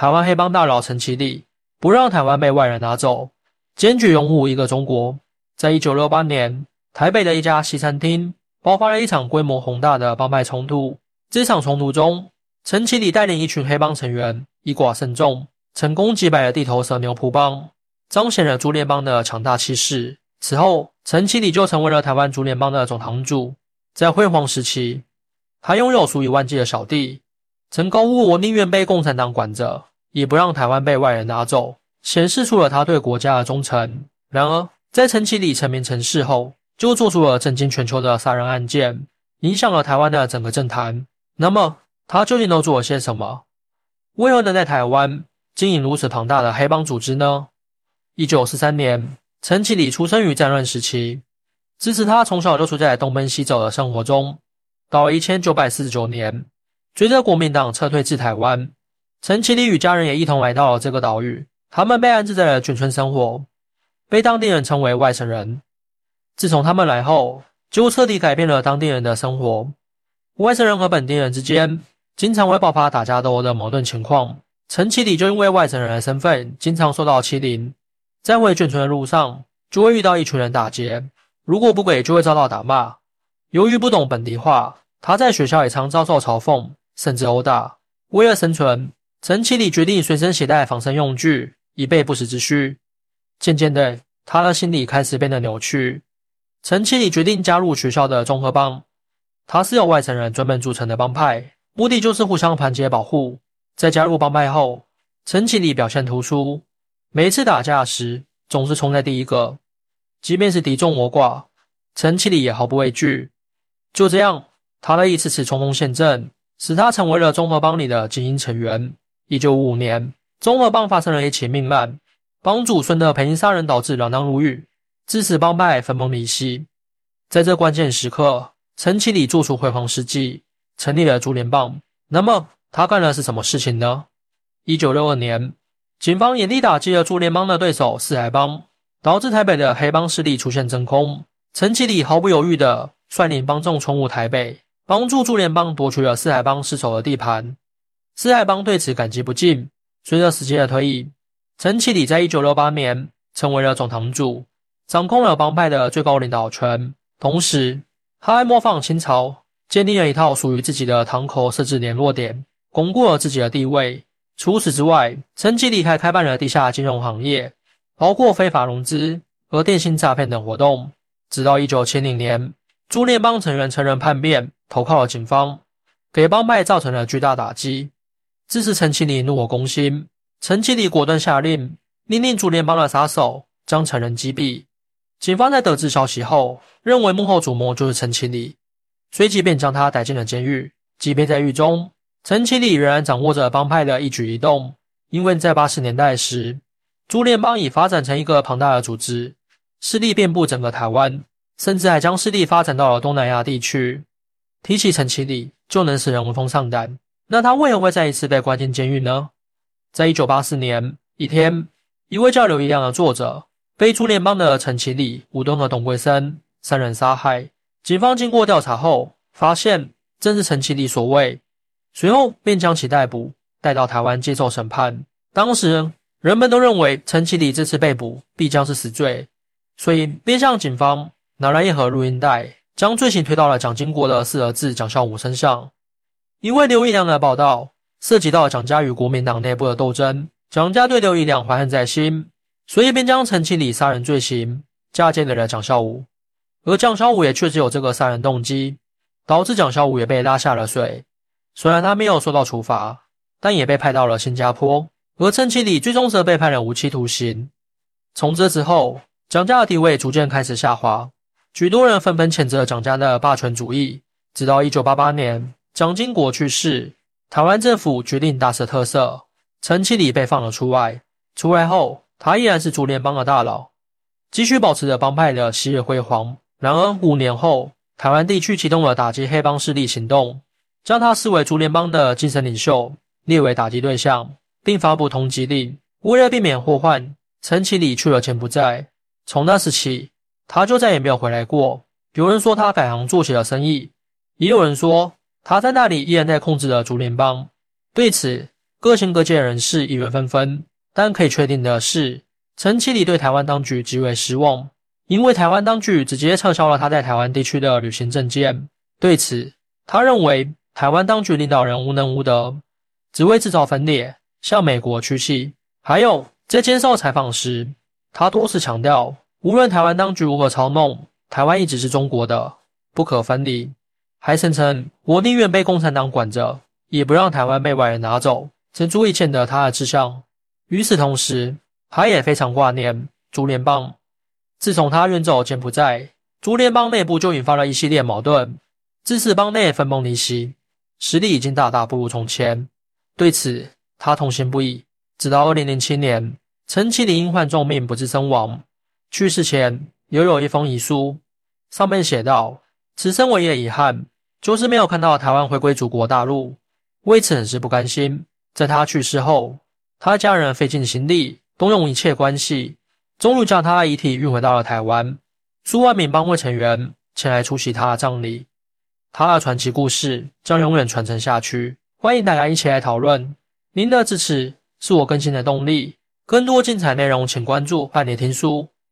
台湾黑帮大佬陈其礼，不让台湾被外人拿走，坚决拥护一个中国。在一九六八年，台北的一家西餐厅爆发了一场规模宏大的帮派冲突。这场冲突中，陈其礼带领一群黑帮成员以寡胜众，成功击败了地头蛇牛埔帮，彰显了竹联帮的强大气势。此后，陈其礼就成为了台湾竹联帮的总堂主。在辉煌时期，他拥有数以万计的小弟，曾高呼“我宁愿被共产党管着，也不让台湾被外人拿走”，显示出了他对国家的忠诚。然而，在陈其礼成名成事后，就做出了震惊全球的杀人案件，影响了台湾的整个政坛。那么，他究竟都做了些什么？为何能在台湾经营如此庞大的黑帮组织呢？一九四三年，陈其礼出生于战乱时期。支持他从小就处在东奔西走的生活中。到一千九百四十九年，随着国民党撤退至台湾，陈启礼与家人也一同来到了这个岛屿。他们被安置在了眷村生活，被当地人称为外省人。自从他们来后，就彻底改变了当地人的生活。外省人和本地人之间经常会爆发打架斗殴的矛盾情况。陈启礼就因为外省人的身份，经常受到欺凌。在回眷村的路上，就会遇到一群人打劫。如果不给，就会遭到打骂。由于不懂本地话，他在学校也常遭受嘲讽，甚至殴打。为了生存，陈其礼决定随身携带防身用具，以备不时之需。渐渐的，他的心理开始变得扭曲。陈其礼决定加入学校的综合帮，他是由外省人专门组成的帮派，目的就是互相团结保护。在加入帮派后，陈其礼表现突出，每一次打架时总是冲在第一个。即便是敌众我寡，陈其礼也毫不畏惧。就这样，他的一次次冲锋陷阵，使他成为了综合帮里的精英成员。一九五五年，综合帮发生了一起命案，帮主孙的陪因杀人导致锒铛入狱，致使帮派分崩离析。在这关键时刻，陈其礼做出辉煌事迹，成立了竹联帮。那么，他干了是什么事情呢？一九六二年，警方严厉打击了竹联帮的对手四海帮。导致台北的黑帮势力出现真空，陈其礼毫不犹豫地率领帮众冲入台北，帮助驻联帮夺取了四海帮失守的地盘。四海帮对此感激不尽。随着时间的推移，陈启礼在一九六八年成为了总堂主，掌控了帮派的最高领导权。同时，他还模仿清朝，建立了一套属于自己的堂口设置联络点，巩固了自己的地位。除此之外，陈启礼还开办了地下金融行业。包括非法融资和电信诈骗等活动，直到一九七零年，朱联帮成员承认叛变，投靠了警方，给帮派造成了巨大打击。支持陈其礼怒火攻心，陈其礼果断下令，命令朱联帮的杀手将成人击毙。警方在得知消息后，认为幕后主谋就是陈其礼，随即便将他逮进了监狱。即便在狱中，陈其礼仍然掌握着帮派的一举一动，因为在八十年代时。朱联邦已发展成一个庞大的组织，势力遍布整个台湾，甚至还将势力发展到了东南亚地区。提起陈其礼，就能使人闻风丧胆。那他为何会再一次被关进监狱呢？在一九八四年一天，一位叫刘一亮的作者被朱联邦的陈其礼、吴东和董桂生三人杀害。警方经过调查后，发现正是陈其礼所为，随后便将其逮捕，带到台湾接受审判。当时。人们都认为陈其礼这次被捕必将是死罪，所以便向警方拿来一盒录音带，将罪行推到了蒋经国的四儿子蒋孝武身上。因为刘一良的报道涉及到蒋家与国民党内部的斗争，蒋家对刘一良怀恨在心，所以便将陈其礼杀人罪行嫁接给了蒋孝武。而蒋孝武也确实有这个杀人动机，导致蒋孝武也被拉下了水。虽然他没有受到处罚，但也被派到了新加坡。而陈其礼最终则被判了无期徒刑。从这之后，蒋家的地位逐渐开始下滑，许多人纷纷谴责蒋家的霸权主义。直到一九八八年，蒋经国去世，台湾政府决定大赦特赦，陈其礼被放了出来。出来后，他依然是竹联帮的大佬，继续保持着帮派的昔日辉煌。然而五年后，台湾地区启动了打击黑帮势力行动，将他视为竹联帮的精神领袖，列为打击对象。并发布通缉令，为了避免祸患，陈其礼去了柬埔寨。从那时起，他就再也没有回来过。有人说他改行做起了生意，也有人说他在那里依然在控制着竹联帮。对此，各行各界人士议论纷纷。但可以确定的是，陈其礼对台湾当局极为失望，因为台湾当局直接撤销了他在台湾地区的旅行证件。对此，他认为台湾当局领导人无能无德，只为制造分裂，向美国屈膝。还有在接受采访时，他多次强调，无论台湾当局如何操弄，台湾一直是中国的，不可分离。还声称：“我宁愿被共产党管着，也不让台湾被外人拿走。”这足以见得他的志向。与此同时，他也非常挂念竹联邦。自从他远走柬埔寨，竹联邦内部就引发了一系列矛盾，致使邦内分崩离析，实力已经大大不如从前。对此，他痛心不已。直到二零零七年，陈其礼因患重病不治身亡，去世前留有一封遗书，上面写道：“此生唯一的遗憾，就是没有看到台湾回归祖国大陆，为此很是不甘心。”在他去世后。他的家人费尽心力，动用一切关系，终于将他的遗体运回到了台湾。数万名帮会成员前来出席他的葬礼，他的传奇故事将永远传承下去。欢迎大家一起来讨论，您的支持是我更新的动力。更多精彩内容，请关注半点听书。